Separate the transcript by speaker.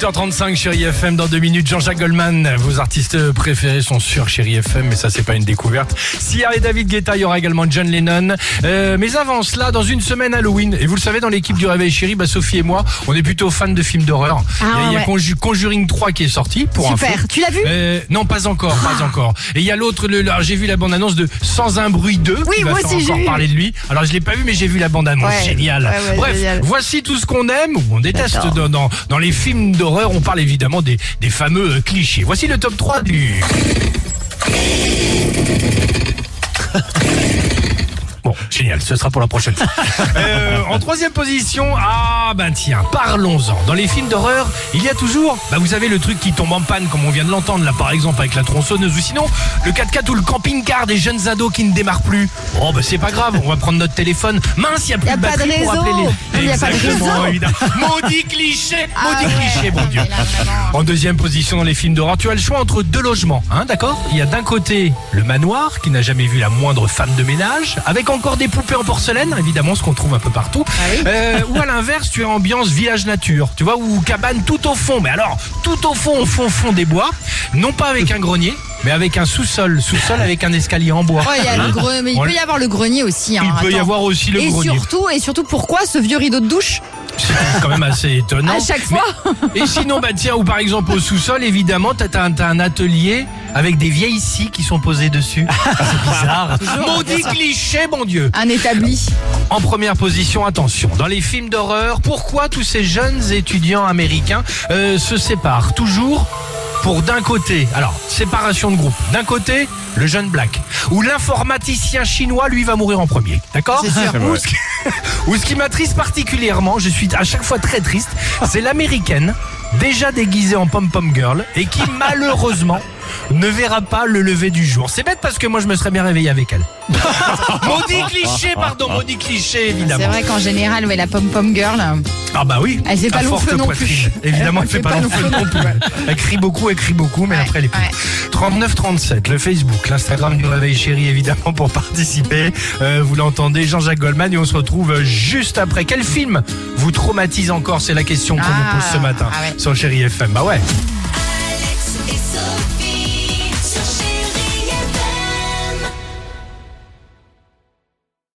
Speaker 1: 8h35, chérie FM, dans deux minutes, Jean-Jacques Goldman. Vos artistes préférés sont sur chérie FM, mais ça, c'est pas une découverte. Sia et David Guetta, il y aura également John Lennon. Euh, mais avant cela, dans une semaine Halloween, et vous le savez, dans l'équipe du Réveil Chéri, bah, Sophie et moi, on est plutôt fans de films d'horreur.
Speaker 2: Ah,
Speaker 1: il y a, il y a
Speaker 2: ouais.
Speaker 1: Conju- Conjuring 3 qui est sorti, pour info.
Speaker 2: Super. Tu l'as vu?
Speaker 1: Euh, non, pas encore, pas encore. Et il y a l'autre, j'ai vu la bande-annonce de Sans un bruit 2.
Speaker 2: Oui,
Speaker 1: qui va
Speaker 2: moi
Speaker 1: faire
Speaker 2: aussi, j'ai
Speaker 1: encore parler de lui. Alors, je l'ai pas vu, mais j'ai vu la bande-annonce.
Speaker 2: Ouais.
Speaker 1: Génial.
Speaker 2: Ouais, ouais,
Speaker 1: Bref,
Speaker 2: génial.
Speaker 1: voici tout ce qu'on aime ou on déteste dans, dans, dans les films d'horreur. On parle évidemment des, des fameux euh, clichés. Voici le top 3 du... Génial, ce sera pour la prochaine fois. Euh, en troisième position, ah ben tiens, parlons-en. Dans les films d'horreur, il y a toujours, bah vous savez, le truc qui tombe en panne, comme on vient de l'entendre là, par exemple avec la tronçonneuse, ou sinon le 4x4 ou le camping-car des jeunes ados qui ne démarrent plus. Oh bah c'est pas grave, on va prendre notre téléphone. Mince, il y a plus
Speaker 2: Y a
Speaker 1: de
Speaker 2: pas de
Speaker 1: batterie pour appeler les.
Speaker 2: y a pas de
Speaker 1: Exactement, évidemment. Maudit cliché,
Speaker 2: Ah
Speaker 1: maudit
Speaker 2: ouais.
Speaker 1: cliché, bon Dieu. En deuxième position dans les films d'horreur, tu as le choix entre deux logements, hein, d'accord? Il y a d'un côté le manoir qui n'a jamais vu la moindre femme de ménage, avec encore des poupées en porcelaine, évidemment ce qu'on trouve un peu partout.
Speaker 2: Ah oui.
Speaker 1: Euh, ou à l'inverse, tu as ambiance village nature, tu vois, ou cabane tout au fond. Mais alors, tout au fond, au fond, fond des bois, non pas avec un grenier, mais avec un sous-sol, sous-sol avec un escalier en bois.
Speaker 2: Ouais, il y a le gre- mais il peut y avoir le grenier aussi. hein,
Speaker 1: Il peut y avoir aussi le
Speaker 2: et
Speaker 1: grenier.
Speaker 2: surtout, et surtout, pourquoi ce vieux rideau de douche?
Speaker 1: C'est quand même assez étonnant.
Speaker 2: à chaque fois
Speaker 1: Et sinon, bah tiens, ou par exemple au sous-sol, évidemment, t'as t'as un, t'as un atelier avec des vieilles scies qui sont posées dessus. C'est bizarre. Maudit cliché, mon Dieu.
Speaker 2: Un établi.
Speaker 1: En première position, attention, dans les films d'horreur, pourquoi tous ces jeunes étudiants américains euh, se séparent toujours pour d'un côté, alors séparation de groupe, d'un côté le jeune black, ou l'informaticien chinois lui va mourir en premier, d'accord. Ou ce qui- ou ce qui m'attriste particulièrement, je suis à chaque fois très triste, c'est l'américaine déjà déguisée en pom-pom girl et qui malheureusement ne verra pas le lever du jour. C'est bête parce que moi je me serais bien réveillé avec elle. maudit cliché, pardon, maudit cliché évidemment.
Speaker 2: C'est vrai qu'en général, ouais, la pom-pom girl,
Speaker 1: Ah bah oui.
Speaker 2: Elle fait pas feu non plus.
Speaker 1: Évidemment, elle fait pas long feu non plus. Elle crie beaucoup, elle crie beaucoup, mais
Speaker 2: Ouais,
Speaker 1: après elle est plus.
Speaker 2: ouais.
Speaker 1: 39 37, le Facebook, l'Instagram du Réveil Chéri évidemment pour participer. Euh, vous l'entendez, Jean-Jacques Goldman et on se retrouve juste après. Quel film vous traumatise encore? C'est la question qu'on
Speaker 2: Ah,
Speaker 1: nous pose ce matin
Speaker 2: ah ouais.
Speaker 1: sur Chéri FM. Bah ouais.
Speaker 3: Alex et Sophie.